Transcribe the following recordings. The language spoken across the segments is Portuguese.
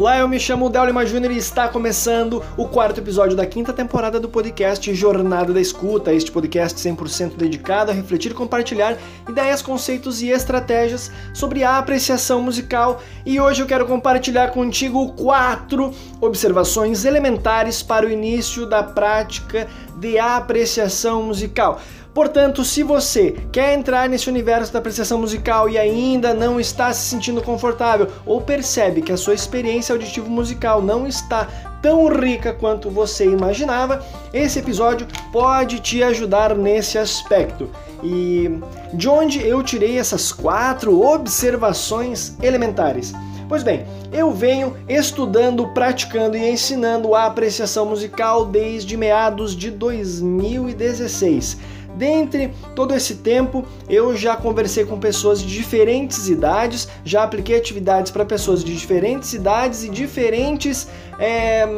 Olá, eu me chamo Del Lima Júnior e está começando o quarto episódio da quinta temporada do podcast Jornada da Escuta, este podcast 100% dedicado a refletir e compartilhar ideias, conceitos e estratégias sobre a apreciação musical. E hoje eu quero compartilhar contigo quatro observações elementares para o início da prática de apreciação musical. Portanto, se você quer entrar nesse universo da apreciação musical e ainda não está se sentindo confortável ou percebe que a sua experiência auditiva musical não está tão rica quanto você imaginava, esse episódio pode te ajudar nesse aspecto. E de onde eu tirei essas quatro observações elementares? Pois bem, eu venho estudando, praticando e ensinando a apreciação musical desde meados de 2016. Dentre todo esse tempo, eu já conversei com pessoas de diferentes idades, já apliquei atividades para pessoas de diferentes idades e diferentes é,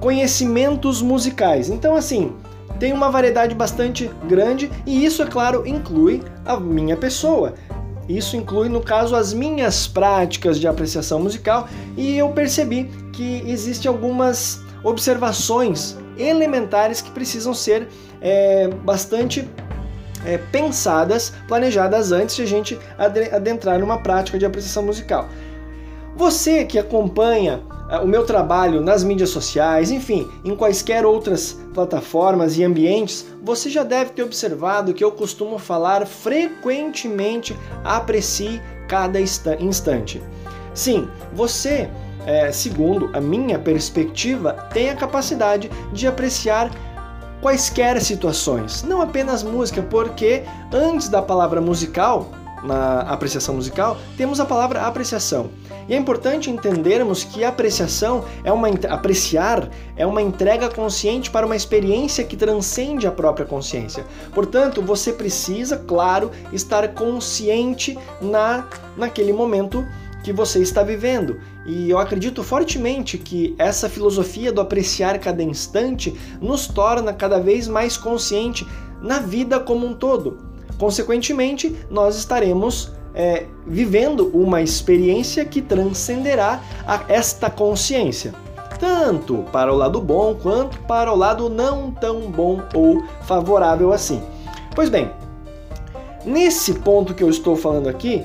conhecimentos musicais. Então, assim, tem uma variedade bastante grande e isso, é claro, inclui a minha pessoa. Isso inclui, no caso, as minhas práticas de apreciação musical e eu percebi que existem algumas observações elementares que precisam ser é, bastante é, pensadas, planejadas antes de a gente adentrar numa prática de apreciação musical. Você que acompanha é, o meu trabalho nas mídias sociais, enfim, em quaisquer outras plataformas e ambientes, você já deve ter observado que eu costumo falar frequentemente aprecie cada instante. Sim, você é, segundo a minha perspectiva, tem a capacidade de apreciar quaisquer situações, não apenas música, porque antes da palavra musical, na apreciação musical, temos a palavra apreciação. E é importante entendermos que apreciação é uma apreciar é uma entrega consciente para uma experiência que transcende a própria consciência. Portanto, você precisa, claro, estar consciente na naquele momento que você está vivendo. E eu acredito fortemente que essa filosofia do apreciar cada instante nos torna cada vez mais consciente na vida como um todo. Consequentemente, nós estaremos é, vivendo uma experiência que transcenderá esta consciência, tanto para o lado bom quanto para o lado não tão bom ou favorável assim. Pois bem, nesse ponto que eu estou falando aqui,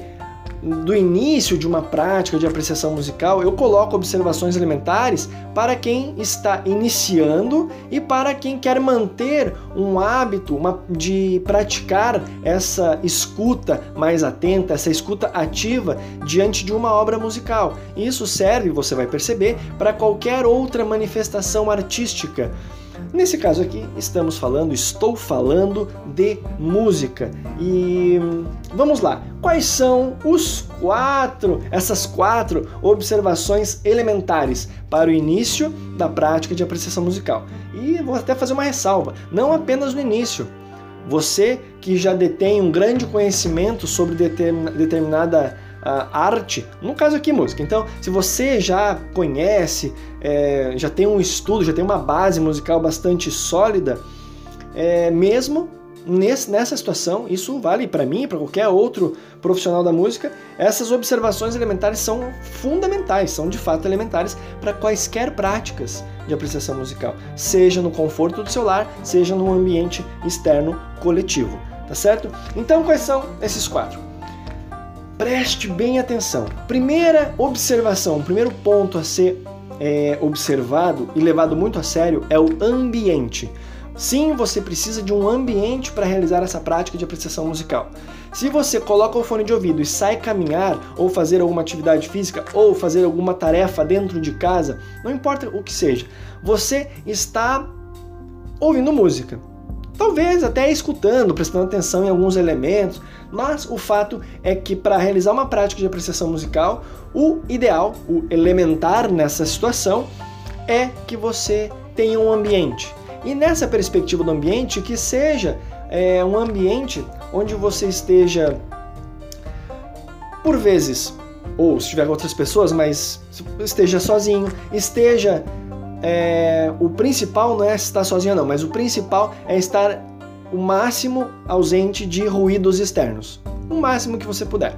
do início de uma prática de apreciação musical, eu coloco observações elementares para quem está iniciando e para quem quer manter um hábito uma, de praticar essa escuta mais atenta, essa escuta ativa diante de uma obra musical. Isso serve, você vai perceber, para qualquer outra manifestação artística. Nesse caso aqui, estamos falando, estou falando de música. E vamos lá. Quais são os quatro, essas quatro observações elementares para o início da prática de apreciação musical? E vou até fazer uma ressalva, não apenas no início. Você que já detém um grande conhecimento sobre determinada arte, no caso aqui música. Então, se você já conhece, é, já tem um estudo, já tem uma base musical bastante sólida, é, mesmo nesse, nessa situação, isso vale para mim para qualquer outro profissional da música, essas observações elementares são fundamentais, são de fato elementares para quaisquer práticas de apreciação musical, seja no conforto do seu lar, seja no ambiente externo coletivo, tá certo? Então, quais são esses quatro? Preste bem atenção. Primeira observação, primeiro ponto a ser é, observado e levado muito a sério é o ambiente. Sim, você precisa de um ambiente para realizar essa prática de apreciação musical. Se você coloca o fone de ouvido e sai caminhar, ou fazer alguma atividade física, ou fazer alguma tarefa dentro de casa, não importa o que seja, você está ouvindo música. Talvez até escutando, prestando atenção em alguns elementos, mas o fato é que para realizar uma prática de apreciação musical, o ideal, o elementar nessa situação é que você tenha um ambiente. E nessa perspectiva do ambiente, que seja é, um ambiente onde você esteja, por vezes, ou se estiver com outras pessoas, mas esteja sozinho, esteja é, o principal não é estar sozinho não, mas o principal é estar o máximo ausente de ruídos externos, o máximo que você puder.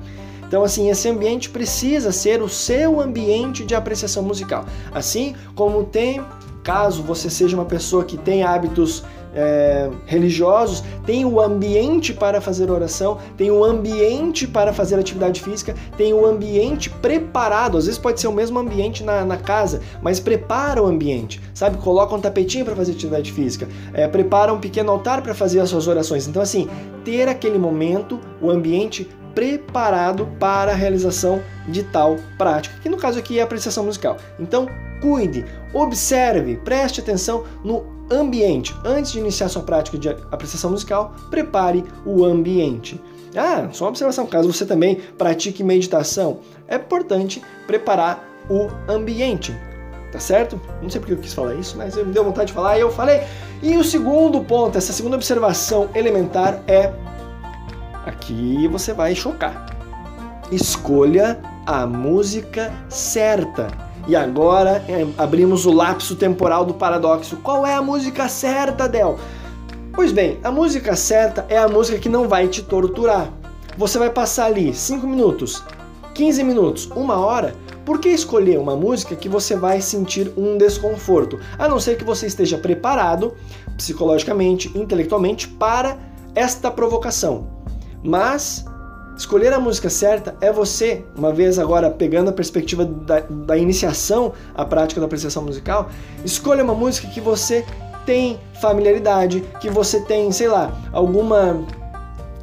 Então, assim, esse ambiente precisa ser o seu ambiente de apreciação musical. Assim como tem, caso você seja uma pessoa que tem hábitos é, religiosos, tem o ambiente para fazer oração, tem o ambiente para fazer atividade física, tem o ambiente preparado. Às vezes pode ser o mesmo ambiente na, na casa, mas prepara o ambiente, sabe? Coloca um tapetinho para fazer atividade física, é, prepara um pequeno altar para fazer as suas orações. Então, assim, ter aquele momento, o ambiente preparado para a realização de tal prática, que no caso aqui é a apreciação musical. Então, cuide, observe, preste atenção no ambiente. Antes de iniciar sua prática de apreciação musical, prepare o ambiente. Ah, só uma observação, caso você também pratique meditação, é importante preparar o ambiente. Tá certo? Não sei porque eu quis falar isso, mas me deu vontade de falar e eu falei. E o segundo ponto, essa segunda observação elementar é Aqui você vai chocar. Escolha a música certa. E agora é, abrimos o lapso temporal do paradoxo. Qual é a música certa, Del? Pois bem, a música certa é a música que não vai te torturar. Você vai passar ali 5 minutos, 15 minutos, uma hora. Por que escolher uma música que você vai sentir um desconforto? A não ser que você esteja preparado psicologicamente, intelectualmente para esta provocação. Mas escolher a música certa é você, uma vez agora pegando a perspectiva da, da iniciação à prática da apreciação musical, escolha uma música que você tem familiaridade, que você tem, sei lá, alguma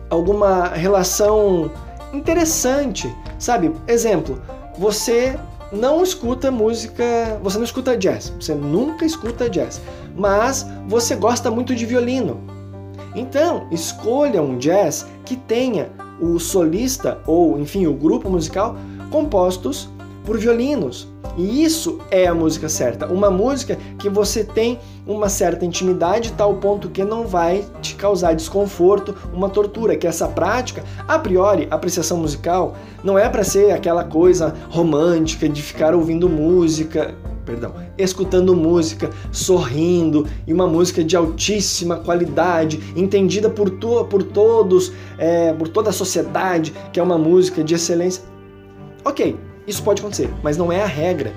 alguma relação interessante, sabe? Exemplo, você não escuta música, você não escuta jazz, você nunca escuta jazz, mas você gosta muito de violino. Então, escolha um jazz que tenha o solista ou, enfim, o grupo musical compostos por violinos. E isso é a música certa. Uma música que você tem uma certa intimidade, tal ponto que não vai te causar desconforto, uma tortura. Que essa prática, a priori, a apreciação musical, não é para ser aquela coisa romântica de ficar ouvindo música perdão, escutando música, sorrindo e uma música de altíssima qualidade, entendida por, to por todos, é, por toda a sociedade, que é uma música de excelência. Ok, isso pode acontecer, mas não é a regra.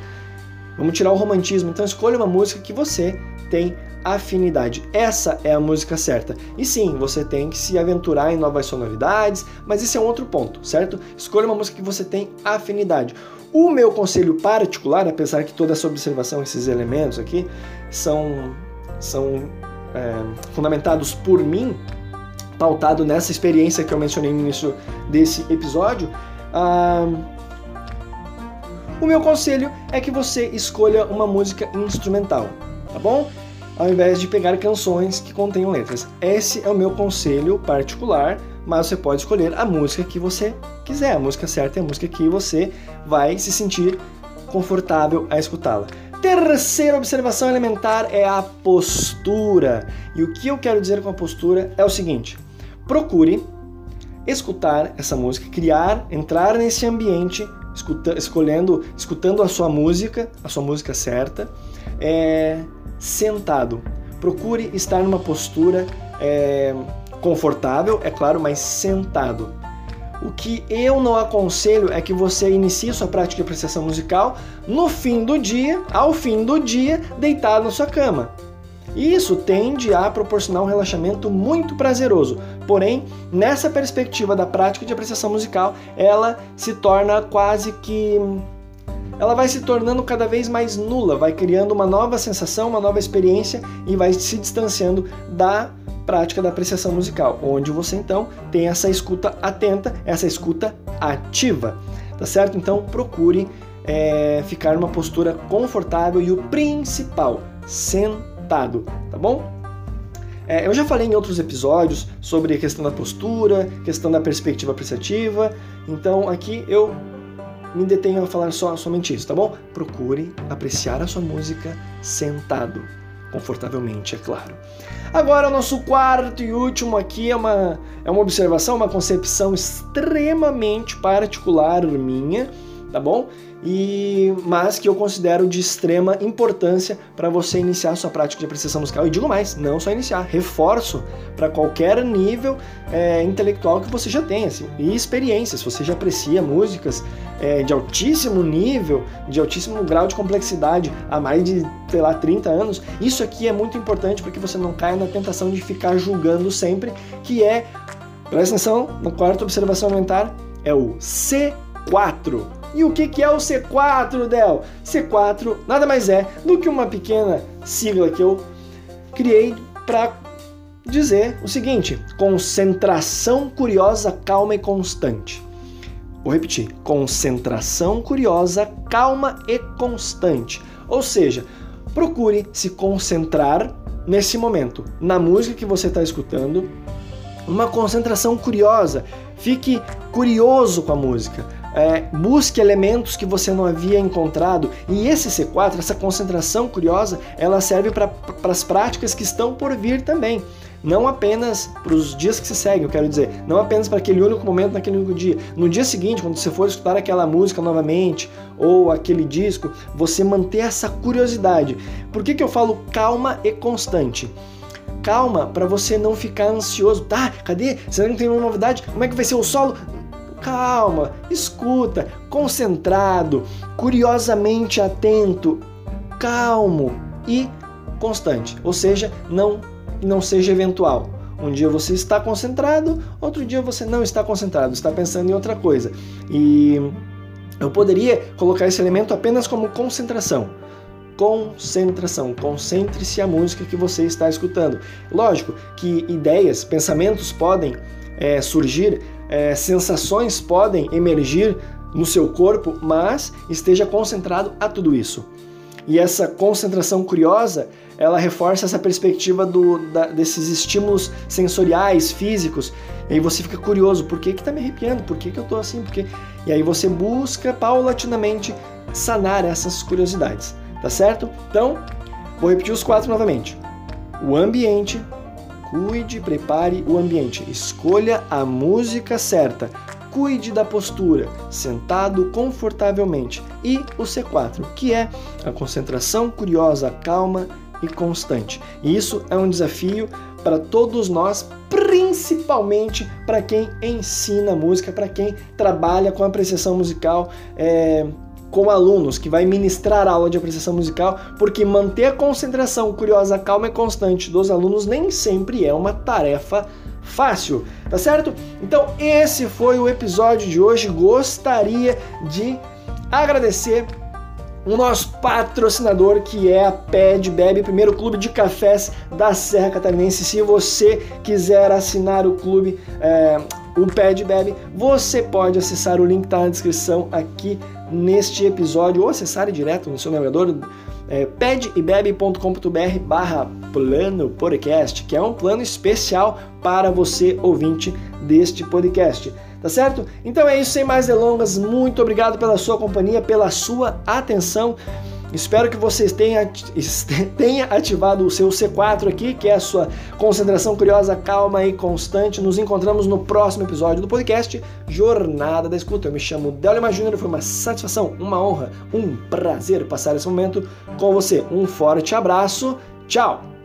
Vamos tirar o romantismo, então escolha uma música que você tem afinidade. Essa é a música certa. E sim, você tem que se aventurar em novas sonoridades, mas esse é um outro ponto, certo? Escolha uma música que você tem afinidade. O meu conselho particular, apesar que toda essa observação, esses elementos aqui, são, são é, fundamentados por mim, pautado nessa experiência que eu mencionei no início desse episódio, ah, o meu conselho é que você escolha uma música instrumental, tá bom? Ao invés de pegar canções que contenham letras. Esse é o meu conselho particular mas você pode escolher a música que você quiser. A música certa é a música que você vai se sentir confortável a escutá-la. Terceira observação elementar é a postura. E o que eu quero dizer com a postura é o seguinte: procure escutar essa música, criar, entrar nesse ambiente, escuta, escolhendo, escutando a sua música, a sua música certa, é, sentado. Procure estar numa postura é, confortável, é claro, mas sentado. O que eu não aconselho é que você inicie sua prática de apreciação musical no fim do dia, ao fim do dia, deitado na sua cama. Isso tende a proporcionar um relaxamento muito prazeroso. Porém, nessa perspectiva da prática de apreciação musical, ela se torna quase que ela vai se tornando cada vez mais nula, vai criando uma nova sensação, uma nova experiência e vai se distanciando da prática da apreciação musical, onde você então tem essa escuta atenta, essa escuta ativa, tá certo? Então procure é, ficar numa postura confortável e o principal, sentado, tá bom? É, eu já falei em outros episódios sobre a questão da postura, questão da perspectiva apreciativa, então aqui eu me detenho a falar só, somente isso, tá bom? Procure apreciar a sua música sentado, confortavelmente, é claro. Agora, o nosso quarto e último aqui é uma, é uma observação, uma concepção extremamente particular minha, tá bom? E mas que eu considero de extrema importância para você iniciar sua prática de apreciação musical. E digo mais, não só iniciar, reforço para qualquer nível é, intelectual que você já tenha assim, e experiência. Se você já aprecia músicas é, de altíssimo nível, de altíssimo grau de complexidade há mais de, sei lá, 30 anos, isso aqui é muito importante para que você não caia na tentação de ficar julgando sempre, que é, presta atenção, na quarta observação elementar, é o C4 e o que é o C4, Del? C4 nada mais é do que uma pequena sigla que eu criei para dizer o seguinte: concentração curiosa, calma e constante. Vou repetir: concentração curiosa, calma e constante. Ou seja, procure se concentrar nesse momento na música que você está escutando, uma concentração curiosa. Fique curioso com a música é, busque elementos que você não havia encontrado. E esse C4, essa concentração curiosa, ela serve para as práticas que estão por vir também. Não apenas para os dias que se seguem, eu quero dizer, não apenas para aquele único momento naquele único dia. No dia seguinte, quando você for escutar aquela música novamente ou aquele disco, você manter essa curiosidade. Por que, que eu falo calma e constante? calma para você não ficar ansioso. Tá, cadê? Será que não tem uma novidade? Como é que vai ser o solo? Calma, escuta, concentrado, curiosamente atento, calmo e constante. Ou seja, não não seja eventual. Um dia você está concentrado, outro dia você não está concentrado, está pensando em outra coisa. E eu poderia colocar esse elemento apenas como concentração. Concentração, concentre-se a música que você está escutando. Lógico que ideias, pensamentos podem é, surgir é, sensações podem emergir no seu corpo, mas esteja concentrado a tudo isso. E essa concentração curiosa, ela reforça essa perspectiva do, da, desses estímulos sensoriais, físicos. E aí você fica curioso, por que que tá me arrepiando? Por que que eu tô assim? Por que... E aí você busca paulatinamente sanar essas curiosidades, tá certo? Então, vou repetir os quatro novamente. O ambiente, Cuide, prepare o ambiente. Escolha a música certa. Cuide da postura, sentado confortavelmente. E o C4, que é a concentração curiosa, calma e constante. E isso é um desafio para todos nós, principalmente para quem ensina música, para quem trabalha com apreciação musical. É com alunos, que vai ministrar aula de apreciação musical, porque manter a concentração curiosa, calma e constante dos alunos nem sempre é uma tarefa fácil, tá certo? Então, esse foi o episódio de hoje. Gostaria de agradecer o nosso patrocinador que é a Ped Bebe, primeiro clube de cafés da Serra Catarinense. Se você quiser assinar o clube, é, o Ped Bebe, você pode acessar o link que está na descrição aqui neste episódio ou acessar direto no seu navegador é, pedebebe.com.br barra plano podcast, que é um plano especial para você ouvinte deste podcast. Tá certo? Então é isso, sem mais delongas. Muito obrigado pela sua companhia, pela sua atenção. Espero que vocês tenham, tenha ativado o seu C4 aqui, que é a sua concentração curiosa, calma e constante. Nos encontramos no próximo episódio do podcast Jornada da Escuta. Eu me chamo Delima Júnior, foi uma satisfação, uma honra, um prazer passar esse momento com você. Um forte abraço, tchau!